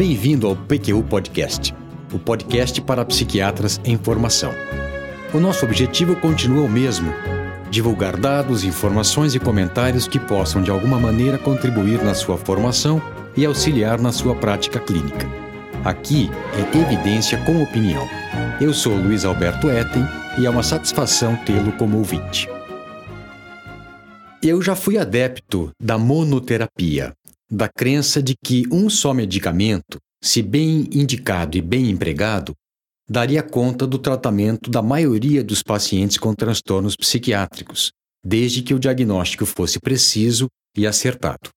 Bem-vindo ao PQU Podcast, o podcast para psiquiatras em formação. O nosso objetivo continua o mesmo: divulgar dados, informações e comentários que possam de alguma maneira contribuir na sua formação e auxiliar na sua prática clínica. Aqui é evidência com opinião. Eu sou Luiz Alberto Etten e é uma satisfação tê-lo como ouvinte. Eu já fui adepto da monoterapia, da crença de que um só medicamento, se bem indicado e bem empregado, daria conta do tratamento da maioria dos pacientes com transtornos psiquiátricos, desde que o diagnóstico fosse preciso e acertado.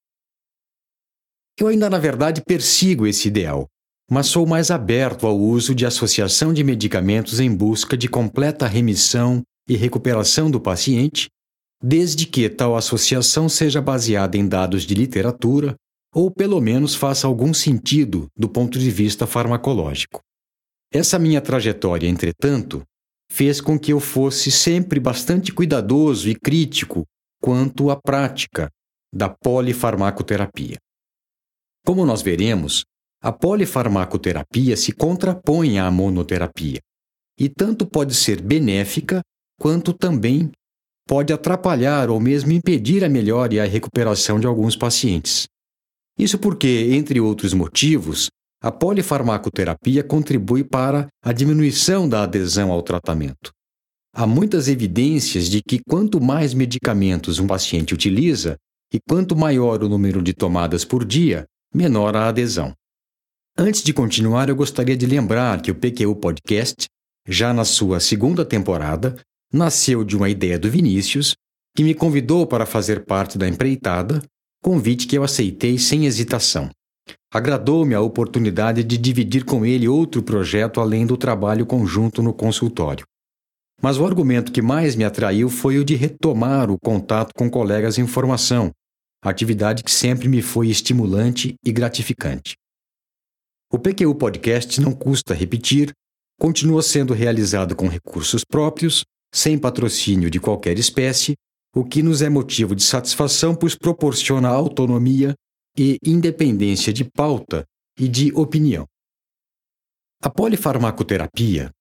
Eu ainda, na verdade, persigo esse ideal, mas sou mais aberto ao uso de associação de medicamentos em busca de completa remissão e recuperação do paciente desde que tal associação seja baseada em dados de literatura ou pelo menos faça algum sentido do ponto de vista farmacológico. Essa minha trajetória, entretanto, fez com que eu fosse sempre bastante cuidadoso e crítico quanto à prática da polifarmacoterapia. Como nós veremos, a polifarmacoterapia se contrapõe à monoterapia e tanto pode ser benéfica quanto também pode atrapalhar ou mesmo impedir a melhora e a recuperação de alguns pacientes. Isso porque, entre outros motivos, a polifarmacoterapia contribui para a diminuição da adesão ao tratamento. Há muitas evidências de que quanto mais medicamentos um paciente utiliza e quanto maior o número de tomadas por dia, menor a adesão. Antes de continuar, eu gostaria de lembrar que o PQU Podcast, já na sua segunda temporada, nasceu de uma ideia do Vinícius, que me convidou para fazer parte da empreitada, convite que eu aceitei sem hesitação. Agradou-me a oportunidade de dividir com ele outro projeto além do trabalho conjunto no consultório. Mas o argumento que mais me atraiu foi o de retomar o contato com colegas em formação, atividade que sempre me foi estimulante e gratificante. O PQU Podcast não custa repetir, continua sendo realizado com recursos próprios sem patrocínio de qualquer espécie, o que nos é motivo de satisfação, pois proporciona autonomia e independência de pauta e de opinião. A polifarmacoterapia,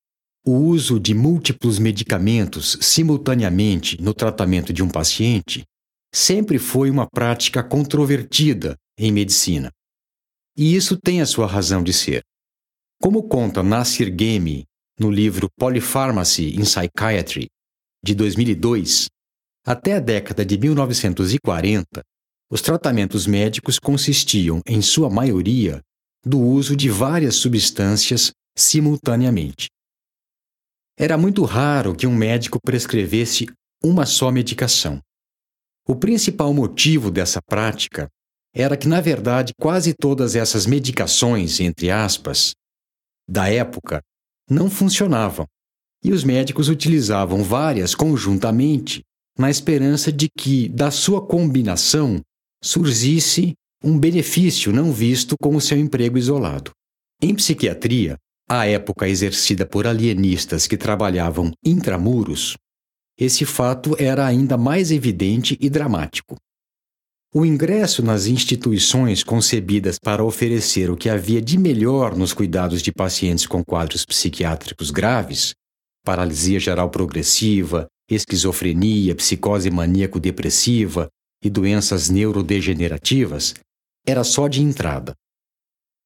o uso de múltiplos medicamentos simultaneamente no tratamento de um paciente, sempre foi uma prática controvertida em medicina. E isso tem a sua razão de ser. Como conta Nasir Ghemi no livro Polypharmacy in Psychiatry, de 2002, até a década de 1940, os tratamentos médicos consistiam, em sua maioria, do uso de várias substâncias simultaneamente. Era muito raro que um médico prescrevesse uma só medicação. O principal motivo dessa prática era que, na verdade, quase todas essas medicações, entre aspas, da época não funcionavam, e os médicos utilizavam várias conjuntamente na esperança de que, da sua combinação, surgisse um benefício não visto com o seu emprego isolado. Em psiquiatria, à época exercida por alienistas que trabalhavam intramuros, esse fato era ainda mais evidente e dramático. O ingresso nas instituições concebidas para oferecer o que havia de melhor nos cuidados de pacientes com quadros psiquiátricos graves paralisia geral progressiva, esquizofrenia, psicose maníaco-depressiva e doenças neurodegenerativas era só de entrada.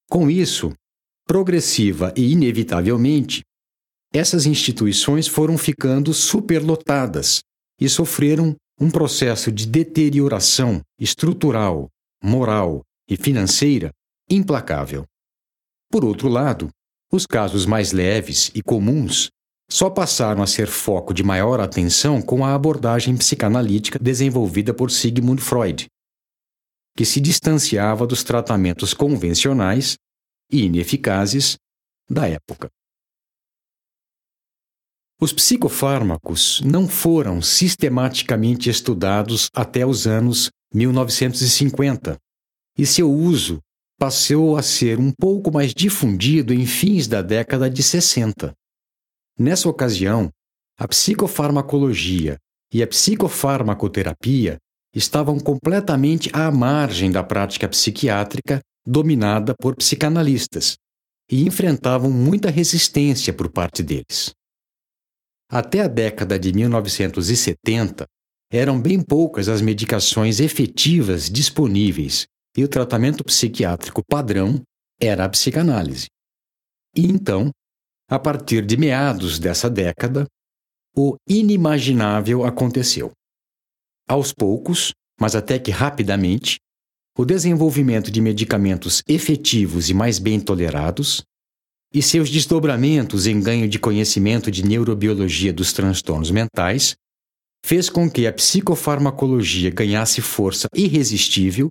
Com isso, progressiva e inevitavelmente, essas instituições foram ficando superlotadas e sofreram um processo de deterioração estrutural, moral e financeira implacável. Por outro lado, os casos mais leves e comuns só passaram a ser foco de maior atenção com a abordagem psicanalítica desenvolvida por Sigmund Freud, que se distanciava dos tratamentos convencionais e ineficazes da época. Os psicofármacos não foram sistematicamente estudados até os anos 1950, e seu uso passou a ser um pouco mais difundido em fins da década de 60. Nessa ocasião, a psicofarmacologia e a psicofarmacoterapia estavam completamente à margem da prática psiquiátrica dominada por psicanalistas e enfrentavam muita resistência por parte deles. Até a década de 1970, eram bem poucas as medicações efetivas disponíveis e o tratamento psiquiátrico padrão era a psicanálise. E então, a partir de meados dessa década, o inimaginável aconteceu. Aos poucos, mas até que rapidamente, o desenvolvimento de medicamentos efetivos e mais bem tolerados e seus desdobramentos em ganho de conhecimento de neurobiologia dos transtornos mentais fez com que a psicofarmacologia ganhasse força irresistível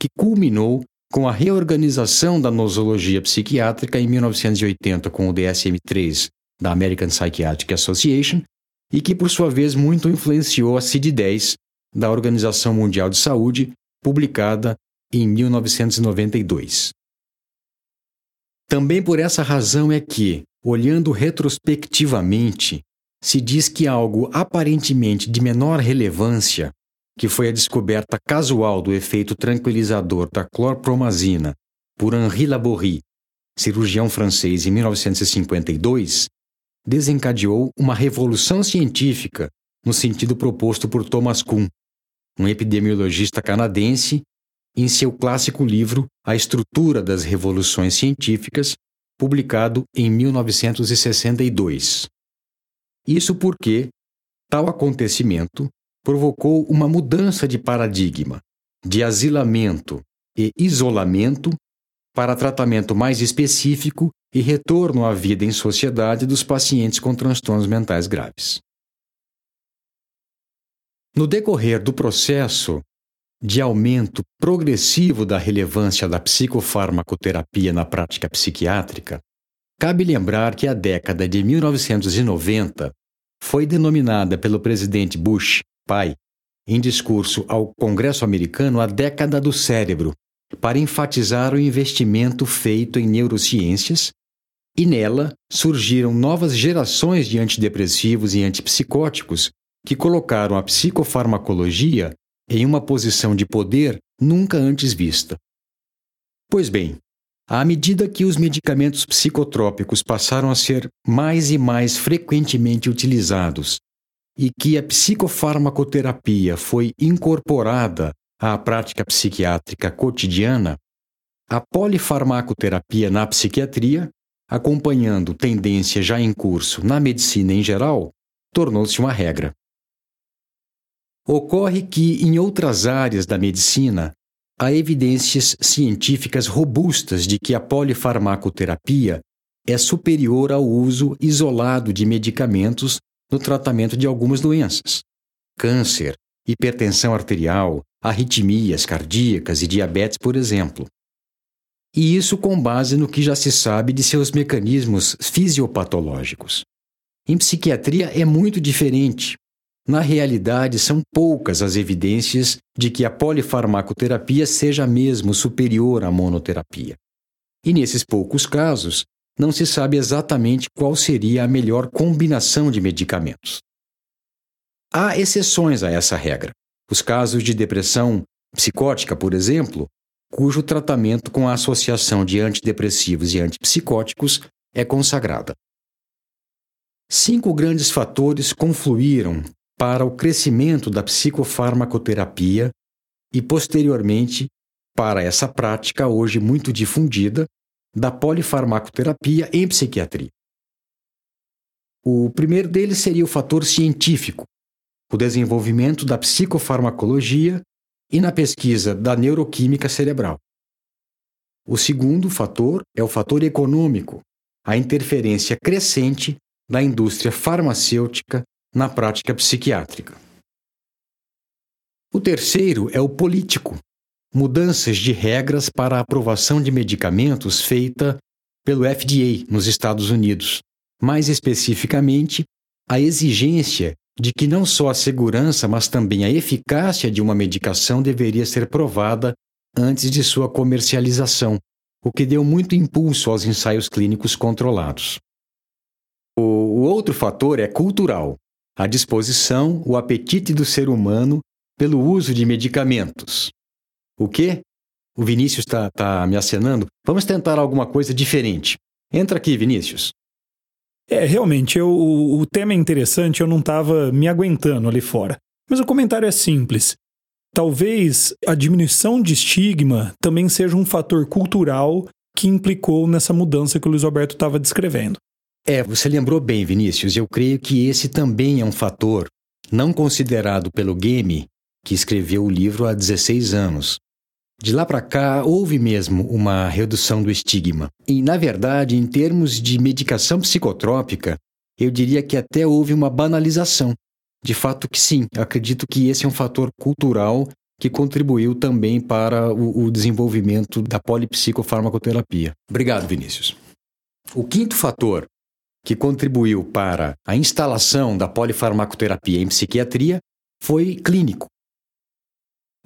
que culminou com a reorganização da nosologia psiquiátrica em 1980 com o DSM-3 da American Psychiatric Association e que, por sua vez, muito influenciou a CID-10 da Organização Mundial de Saúde, publicada em 1992. Também por essa razão é que, olhando retrospectivamente, se diz que algo aparentemente de menor relevância, que foi a descoberta casual do efeito tranquilizador da clorpromazina por Henri Laborie, cirurgião francês em 1952, desencadeou uma revolução científica no sentido proposto por Thomas Kuhn, um epidemiologista canadense em seu clássico livro A Estrutura das Revoluções Científicas, publicado em 1962. Isso porque tal acontecimento provocou uma mudança de paradigma, de asilamento e isolamento para tratamento mais específico e retorno à vida em sociedade dos pacientes com transtornos mentais graves. No decorrer do processo, de aumento progressivo da relevância da psicofarmacoterapia na prática psiquiátrica, cabe lembrar que a década de 1990 foi denominada pelo presidente Bush, pai, em discurso ao Congresso americano a década do cérebro, para enfatizar o investimento feito em neurociências, e nela surgiram novas gerações de antidepressivos e antipsicóticos que colocaram a psicofarmacologia em uma posição de poder nunca antes vista. Pois bem, à medida que os medicamentos psicotrópicos passaram a ser mais e mais frequentemente utilizados e que a psicofarmacoterapia foi incorporada à prática psiquiátrica cotidiana, a polifarmacoterapia na psiquiatria, acompanhando tendência já em curso na medicina em geral, tornou-se uma regra. Ocorre que, em outras áreas da medicina, há evidências científicas robustas de que a polifarmacoterapia é superior ao uso isolado de medicamentos no tratamento de algumas doenças. Câncer, hipertensão arterial, arritmias cardíacas e diabetes, por exemplo. E isso com base no que já se sabe de seus mecanismos fisiopatológicos. Em psiquiatria é muito diferente, na realidade, são poucas as evidências de que a polifarmacoterapia seja mesmo superior à monoterapia. E nesses poucos casos, não se sabe exatamente qual seria a melhor combinação de medicamentos. Há exceções a essa regra. Os casos de depressão psicótica, por exemplo, cujo tratamento com a associação de antidepressivos e antipsicóticos é consagrada. Cinco grandes fatores confluíram para o crescimento da psicofarmacoterapia e, posteriormente, para essa prática hoje muito difundida da polifarmacoterapia em psiquiatria. O primeiro deles seria o fator científico, o desenvolvimento da psicofarmacologia e na pesquisa da neuroquímica cerebral. O segundo fator é o fator econômico, a interferência crescente da indústria farmacêutica na prática psiquiátrica. O terceiro é o político, mudanças de regras para a aprovação de medicamentos feita pelo FDA nos Estados Unidos, mais especificamente, a exigência de que não só a segurança, mas também a eficácia de uma medicação deveria ser provada antes de sua comercialização, o que deu muito impulso aos ensaios clínicos controlados. O outro fator é cultural a disposição, o apetite do ser humano pelo uso de medicamentos. O que? O Vinícius está tá me acenando. Vamos tentar alguma coisa diferente. Entra aqui, Vinícius. É, realmente, eu, o, o tema é interessante, eu não estava me aguentando ali fora. Mas o comentário é simples. Talvez a diminuição de estigma também seja um fator cultural que implicou nessa mudança que o Luiz Alberto estava descrevendo. É, você lembrou bem, Vinícius. Eu creio que esse também é um fator não considerado pelo Game, que escreveu o livro há 16 anos. De lá para cá, houve mesmo uma redução do estigma. E, na verdade, em termos de medicação psicotrópica, eu diria que até houve uma banalização. De fato que sim, acredito que esse é um fator cultural que contribuiu também para o, o desenvolvimento da polipsicofarmacoterapia. Obrigado, Vinícius. O quinto fator que contribuiu para a instalação da polifarmacoterapia em psiquiatria foi clínico.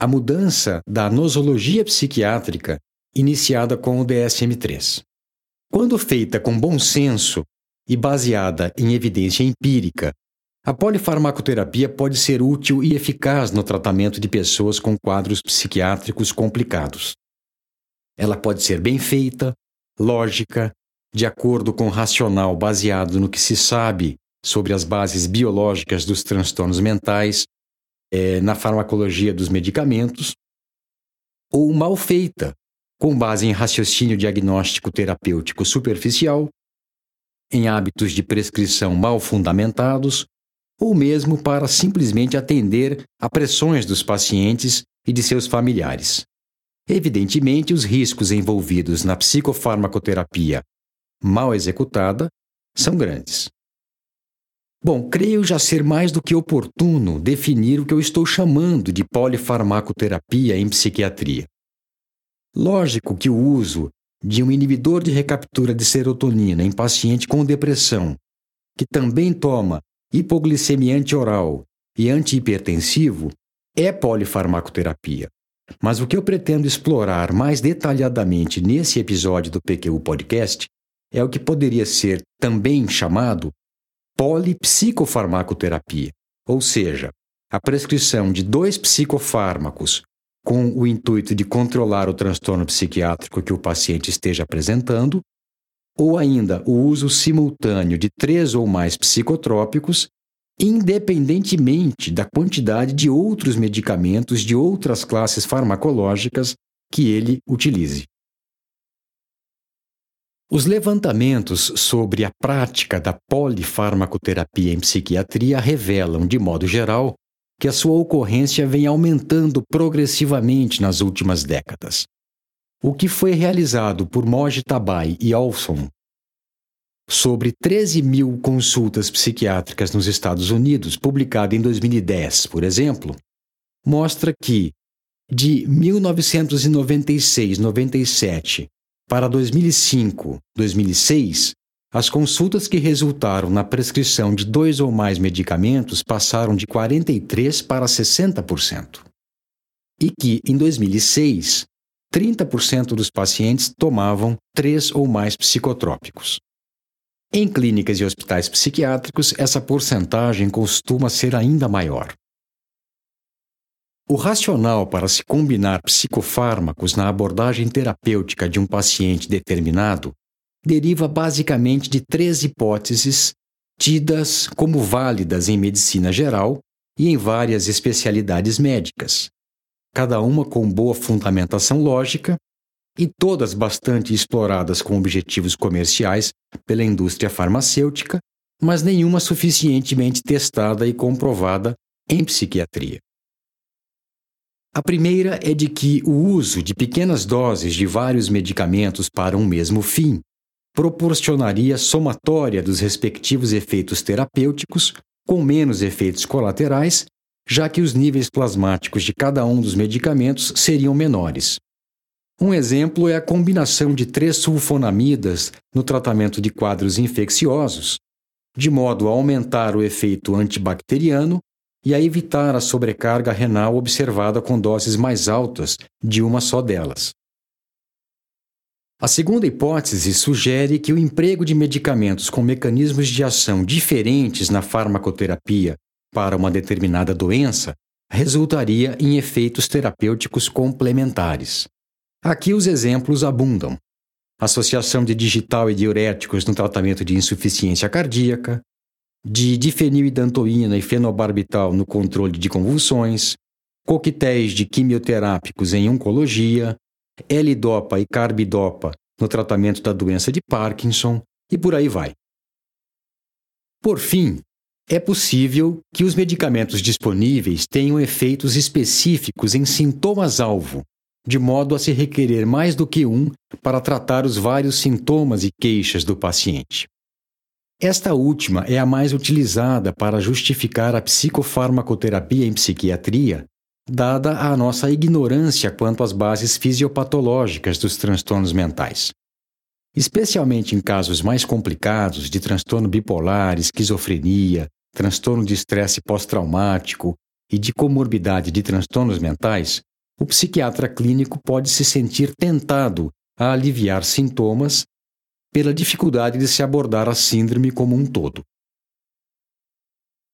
A mudança da nosologia psiquiátrica iniciada com o DSM-3. Quando feita com bom senso e baseada em evidência empírica, a polifarmacoterapia pode ser útil e eficaz no tratamento de pessoas com quadros psiquiátricos complicados. Ela pode ser bem feita, lógica, de acordo com o racional baseado no que se sabe sobre as bases biológicas dos transtornos mentais, é, na farmacologia dos medicamentos, ou mal feita, com base em raciocínio diagnóstico terapêutico superficial, em hábitos de prescrição mal fundamentados, ou mesmo para simplesmente atender a pressões dos pacientes e de seus familiares. Evidentemente, os riscos envolvidos na psicofarmacoterapia mal executada, são grandes. Bom, creio já ser mais do que oportuno definir o que eu estou chamando de polifarmacoterapia em psiquiatria. Lógico que o uso de um inibidor de recaptura de serotonina em paciente com depressão, que também toma hipoglicemia anti-oral e antihipertensivo, é polifarmacoterapia. Mas o que eu pretendo explorar mais detalhadamente nesse episódio do PQU Podcast é o que poderia ser também chamado polipsicofarmacoterapia, ou seja, a prescrição de dois psicofármacos com o intuito de controlar o transtorno psiquiátrico que o paciente esteja apresentando, ou ainda o uso simultâneo de três ou mais psicotrópicos, independentemente da quantidade de outros medicamentos de outras classes farmacológicas que ele utilize. Os levantamentos sobre a prática da polifarmacoterapia em psiquiatria revelam, de modo geral, que a sua ocorrência vem aumentando progressivamente nas últimas décadas. O que foi realizado por Mojitabai e Olson sobre 13 mil consultas psiquiátricas nos Estados Unidos, publicado em 2010, por exemplo, mostra que de 1996-97 para 2005, 2006, as consultas que resultaram na prescrição de dois ou mais medicamentos passaram de 43% para 60%. E que, em 2006, 30% dos pacientes tomavam três ou mais psicotrópicos. Em clínicas e hospitais psiquiátricos, essa porcentagem costuma ser ainda maior. O racional para se combinar psicofármacos na abordagem terapêutica de um paciente determinado deriva basicamente de três hipóteses tidas como válidas em medicina geral e em várias especialidades médicas, cada uma com boa fundamentação lógica e todas bastante exploradas com objetivos comerciais pela indústria farmacêutica, mas nenhuma suficientemente testada e comprovada em psiquiatria. A primeira é de que o uso de pequenas doses de vários medicamentos para um mesmo fim proporcionaria somatória dos respectivos efeitos terapêuticos, com menos efeitos colaterais, já que os níveis plasmáticos de cada um dos medicamentos seriam menores. Um exemplo é a combinação de três sulfonamidas no tratamento de quadros infecciosos, de modo a aumentar o efeito antibacteriano e a evitar a sobrecarga renal observada com doses mais altas de uma só delas. A segunda hipótese sugere que o emprego de medicamentos com mecanismos de ação diferentes na farmacoterapia para uma determinada doença resultaria em efeitos terapêuticos complementares. Aqui os exemplos abundam. Associação de digital e diuréticos no tratamento de insuficiência cardíaca, de difenilidantoína e fenobarbital no controle de convulsões, coquetéis de quimioterápicos em oncologia, L-dopa e carbidopa no tratamento da doença de Parkinson e por aí vai. Por fim, é possível que os medicamentos disponíveis tenham efeitos específicos em sintomas-alvo, de modo a se requerer mais do que um para tratar os vários sintomas e queixas do paciente. Esta última é a mais utilizada para justificar a psicofarmacoterapia em psiquiatria, dada a nossa ignorância quanto às bases fisiopatológicas dos transtornos mentais. Especialmente em casos mais complicados de transtorno bipolar, esquizofrenia, transtorno de estresse pós-traumático e de comorbidade de transtornos mentais, o psiquiatra clínico pode se sentir tentado a aliviar sintomas pela dificuldade de se abordar a síndrome como um todo.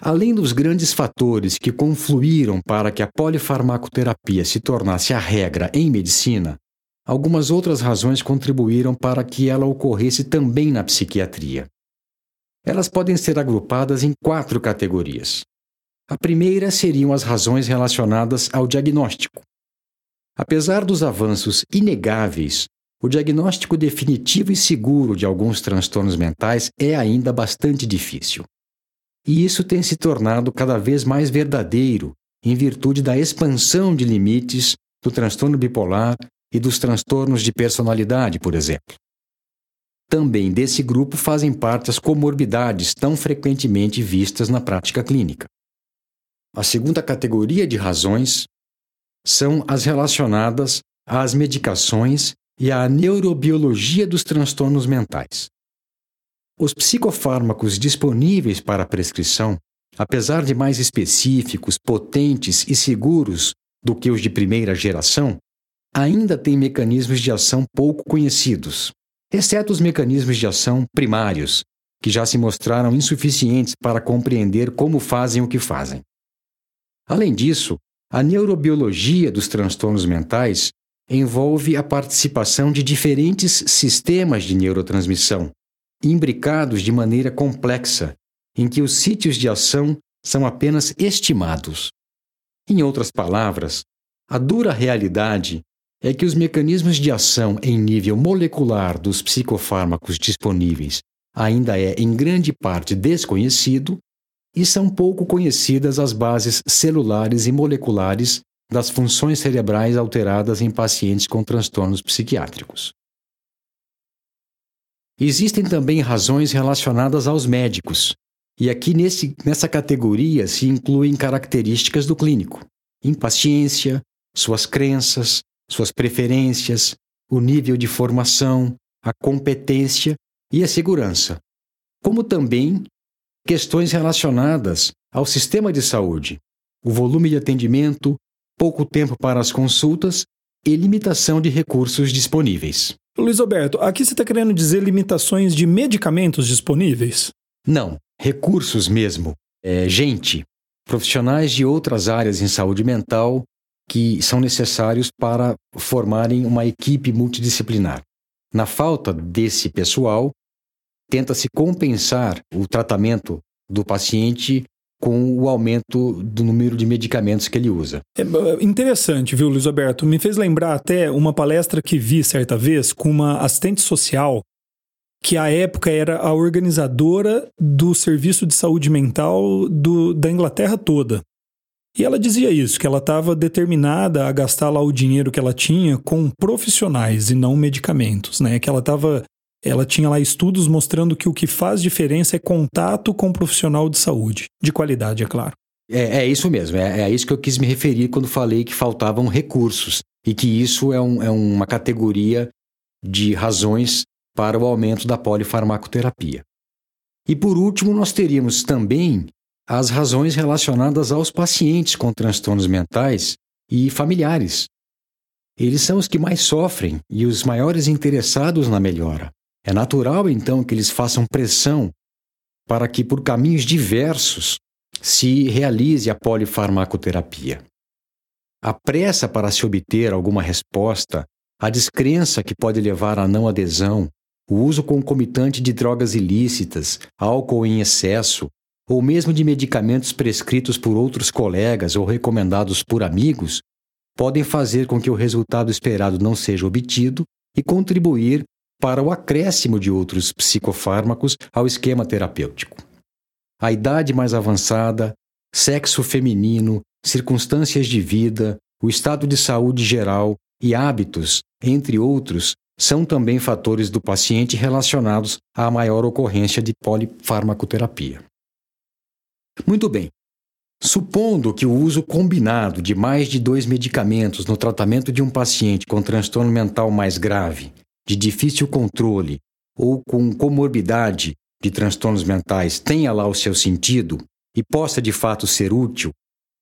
Além dos grandes fatores que confluíram para que a polifarmacoterapia se tornasse a regra em medicina, algumas outras razões contribuíram para que ela ocorresse também na psiquiatria. Elas podem ser agrupadas em quatro categorias. A primeira seriam as razões relacionadas ao diagnóstico. Apesar dos avanços inegáveis, o diagnóstico definitivo e seguro de alguns transtornos mentais é ainda bastante difícil. E isso tem se tornado cada vez mais verdadeiro em virtude da expansão de limites do transtorno bipolar e dos transtornos de personalidade, por exemplo. Também desse grupo fazem parte as comorbidades tão frequentemente vistas na prática clínica. A segunda categoria de razões são as relacionadas às medicações e à neurobiologia dos transtornos mentais. Os psicofármacos disponíveis para prescrição, apesar de mais específicos, potentes e seguros do que os de primeira geração, ainda têm mecanismos de ação pouco conhecidos, exceto os mecanismos de ação primários, que já se mostraram insuficientes para compreender como fazem o que fazem. Além disso, a neurobiologia dos transtornos mentais envolve a participação de diferentes sistemas de neurotransmissão, imbricados de maneira complexa, em que os sítios de ação são apenas estimados. Em outras palavras, a dura realidade é que os mecanismos de ação em nível molecular dos psicofármacos disponíveis ainda é em grande parte desconhecido e são pouco conhecidas as bases celulares e moleculares das funções cerebrais alteradas em pacientes com transtornos psiquiátricos. Existem também razões relacionadas aos médicos, e aqui nesse, nessa categoria se incluem características do clínico: impaciência, suas crenças, suas preferências, o nível de formação, a competência e a segurança, como também questões relacionadas ao sistema de saúde, o volume de atendimento, pouco tempo para as consultas e limitação de recursos disponíveis. Luiz Alberto, aqui você está querendo dizer limitações de medicamentos disponíveis? Não, recursos mesmo. É, gente, profissionais de outras áreas em saúde mental que são necessários para formarem uma equipe multidisciplinar. Na falta desse pessoal, tenta-se compensar o tratamento do paciente com o aumento do número de medicamentos que ele usa. É interessante, viu, Luiz Alberto? Me fez lembrar até uma palestra que vi certa vez com uma assistente social que à época era a organizadora do serviço de saúde mental do, da Inglaterra toda. E ela dizia isso, que ela estava determinada a gastar lá o dinheiro que ela tinha com profissionais e não medicamentos, né? Que ela estava ela tinha lá estudos mostrando que o que faz diferença é contato com um profissional de saúde, de qualidade, é claro. É, é isso mesmo, é, é isso que eu quis me referir quando falei que faltavam recursos e que isso é, um, é uma categoria de razões para o aumento da polifarmacoterapia. E por último, nós teríamos também as razões relacionadas aos pacientes com transtornos mentais e familiares. Eles são os que mais sofrem e os maiores interessados na melhora. É natural, então, que eles façam pressão para que, por caminhos diversos, se realize a polifarmacoterapia. A pressa para se obter alguma resposta a descrença que pode levar à não adesão, o uso concomitante de drogas ilícitas, álcool em excesso, ou mesmo de medicamentos prescritos por outros colegas ou recomendados por amigos, podem fazer com que o resultado esperado não seja obtido e contribuir para o acréscimo de outros psicofármacos ao esquema terapêutico. A idade mais avançada, sexo feminino, circunstâncias de vida, o estado de saúde geral e hábitos, entre outros, são também fatores do paciente relacionados à maior ocorrência de polifarmacoterapia. Muito bem. Supondo que o uso combinado de mais de dois medicamentos no tratamento de um paciente com transtorno mental mais grave, de difícil controle ou com comorbidade de transtornos mentais tenha lá o seu sentido e possa de fato ser útil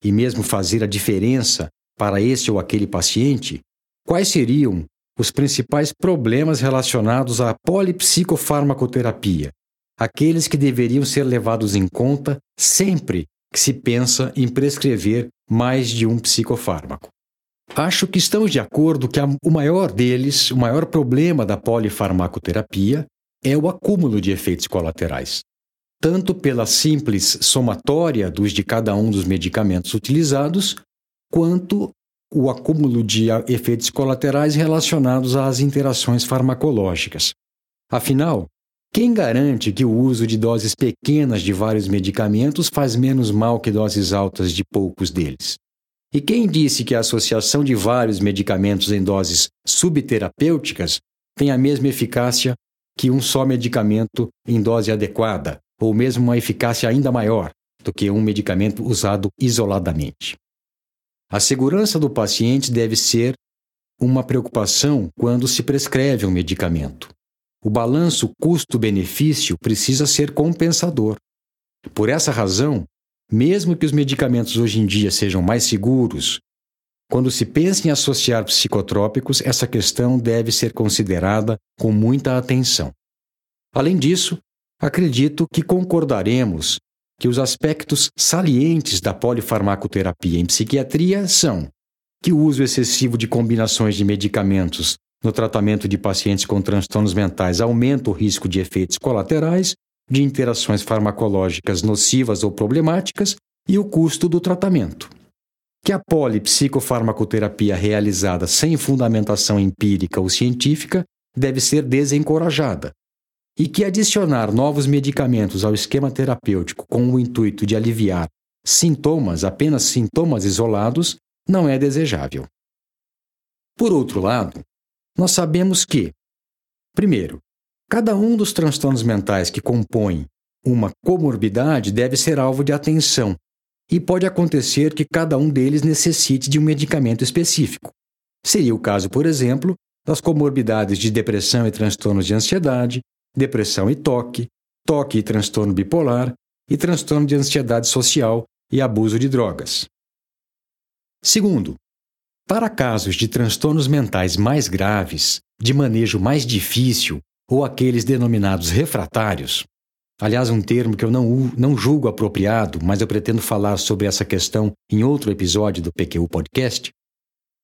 e mesmo fazer a diferença para esse ou aquele paciente, quais seriam os principais problemas relacionados à polipsicofarmacoterapia, aqueles que deveriam ser levados em conta sempre que se pensa em prescrever mais de um psicofármaco. Acho que estamos de acordo que o maior deles, o maior problema da polifarmacoterapia, é o acúmulo de efeitos colaterais, tanto pela simples somatória dos de cada um dos medicamentos utilizados, quanto o acúmulo de efeitos colaterais relacionados às interações farmacológicas. Afinal, quem garante que o uso de doses pequenas de vários medicamentos faz menos mal que doses altas de poucos deles? E quem disse que a associação de vários medicamentos em doses subterapêuticas tem a mesma eficácia que um só medicamento em dose adequada, ou mesmo uma eficácia ainda maior do que um medicamento usado isoladamente? A segurança do paciente deve ser uma preocupação quando se prescreve um medicamento. O balanço custo-benefício precisa ser compensador. Por essa razão, mesmo que os medicamentos hoje em dia sejam mais seguros, quando se pensa em associar psicotrópicos, essa questão deve ser considerada com muita atenção. Além disso, acredito que concordaremos que os aspectos salientes da polifarmacoterapia em psiquiatria são que o uso excessivo de combinações de medicamentos no tratamento de pacientes com transtornos mentais aumenta o risco de efeitos colaterais, de interações farmacológicas nocivas ou problemáticas e o custo do tratamento. Que a polipsicofarmacoterapia realizada sem fundamentação empírica ou científica deve ser desencorajada, e que adicionar novos medicamentos ao esquema terapêutico com o intuito de aliviar sintomas, apenas sintomas isolados, não é desejável. Por outro lado, nós sabemos que, primeiro, cada um dos transtornos mentais que compõem uma comorbidade deve ser alvo de atenção, e pode acontecer que cada um deles necessite de um medicamento específico. Seria o caso, por exemplo, das comorbidades de depressão e transtornos de ansiedade, depressão e toque, toque e transtorno bipolar e transtorno de ansiedade social e abuso de drogas. Segundo, para casos de transtornos mentais mais graves, de manejo mais difícil ou aqueles denominados refratários, aliás, um termo que eu não, não julgo apropriado, mas eu pretendo falar sobre essa questão em outro episódio do PQU Podcast,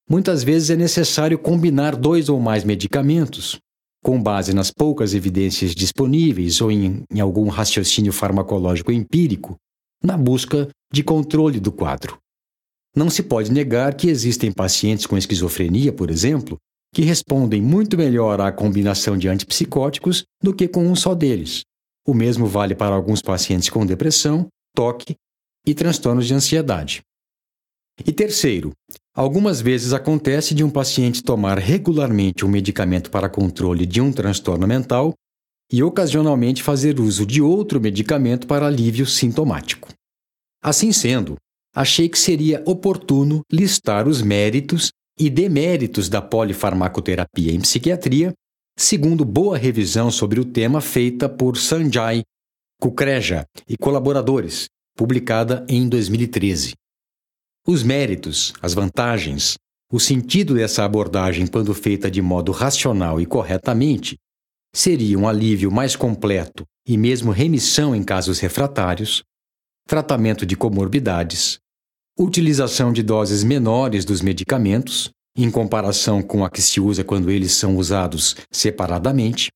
muitas vezes é necessário combinar dois ou mais medicamentos com base nas poucas evidências disponíveis ou em, em algum raciocínio farmacológico empírico, na busca de controle do quadro. Não se pode negar que existem pacientes com esquizofrenia, por exemplo, que respondem muito melhor à combinação de antipsicóticos do que com um só deles. O mesmo vale para alguns pacientes com depressão, toque e transtornos de ansiedade. E terceiro, algumas vezes acontece de um paciente tomar regularmente um medicamento para controle de um transtorno mental e ocasionalmente fazer uso de outro medicamento para alívio sintomático. Assim sendo, achei que seria oportuno listar os méritos e deméritos da polifarmacoterapia em psiquiatria, segundo boa revisão sobre o tema feita por Sanjay Kukreja e colaboradores, publicada em 2013. Os méritos, as vantagens, o sentido dessa abordagem, quando feita de modo racional e corretamente, seria um alívio mais completo e mesmo remissão em casos refratários, tratamento de comorbidades, utilização de doses menores dos medicamentos, em comparação com a que se usa quando eles são usados separadamente,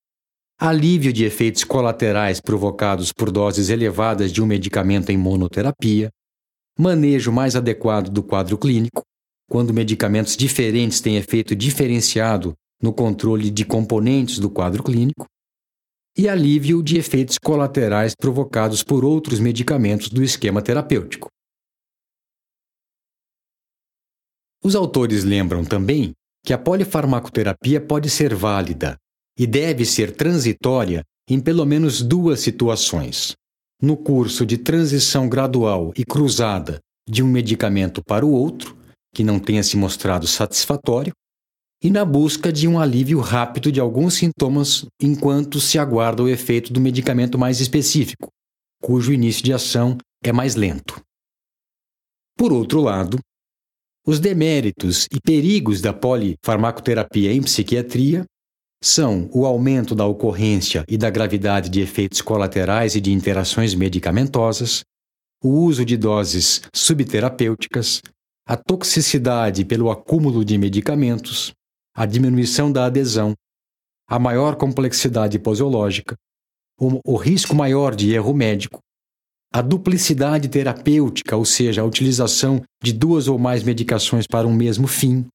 alívio de efeitos colaterais provocados por doses elevadas de um medicamento em monoterapia, manejo mais adequado do quadro clínico, quando medicamentos diferentes têm efeito diferenciado no controle de componentes do quadro clínico, e alívio de efeitos colaterais provocados por outros medicamentos do esquema terapêutico. Os autores lembram também que a polifarmacoterapia pode ser válida e deve ser transitória em pelo menos duas situações: no curso de transição gradual e cruzada de um medicamento para o outro, que não tenha se mostrado satisfatório, e na busca de um alívio rápido de alguns sintomas enquanto se aguarda o efeito do medicamento mais específico, cujo início de ação é mais lento. Por outro lado, os deméritos e perigos da polifarmacoterapia em psiquiatria são o aumento da ocorrência e da gravidade de efeitos colaterais e de interações medicamentosas, o uso de doses subterapêuticas, a toxicidade pelo acúmulo de medicamentos, a diminuição da adesão, a maior complexidade posológica, o, risco maior de erro médico, a duplicidade terapêutica, ou seja, a utilização de duas ou mais medicações para um mesmo fim,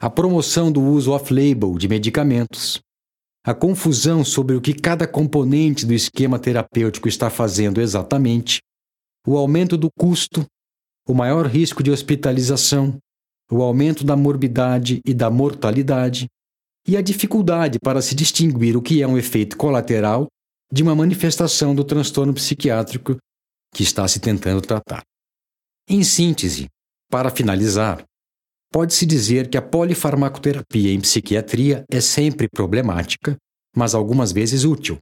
a promoção do uso off-label de medicamentos, a confusão sobre o que cada componente do esquema terapêutico está fazendo exatamente, o aumento do custo, o maior risco de hospitalização, o aumento da morbidade e da mortalidade, e a dificuldade para se distinguir o que é um efeito colateral de uma manifestação do transtorno psiquiátrico que está se tentando tratar. Em síntese, para finalizar, pode-se dizer que a polifarmacoterapia em psiquiatria é sempre problemática, mas algumas vezes útil.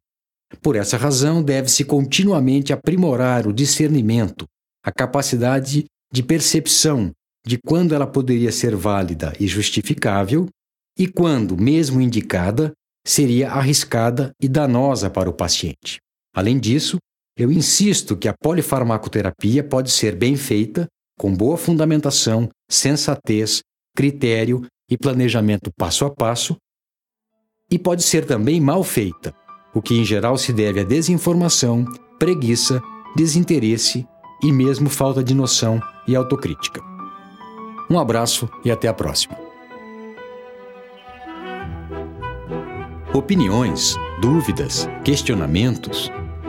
Por essa razão, deve-se continuamente aprimorar o discernimento, a capacidade de percepção de quando ela poderia ser válida e justificável e quando, mesmo indicada, seria arriscada e danosa para o paciente. Além disso, eu insisto que a polifarmacoterapia pode ser bem feita, com boa fundamentação, sensatez, critério e planejamento passo a passo, e pode ser também mal feita, o que em geral se deve à desinformação, preguiça, desinteresse e mesmo falta de noção e autocrítica. Um abraço e até a próxima. Opiniões, dúvidas, questionamentos?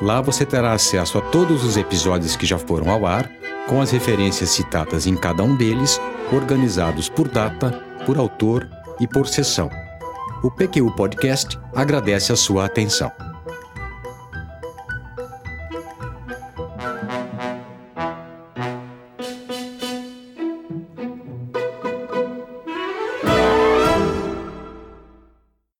Lá você terá acesso a todos os episódios que já foram ao ar, com as referências citadas em cada um deles, organizados por data, por autor e por sessão. O PQU Podcast agradece a sua atenção.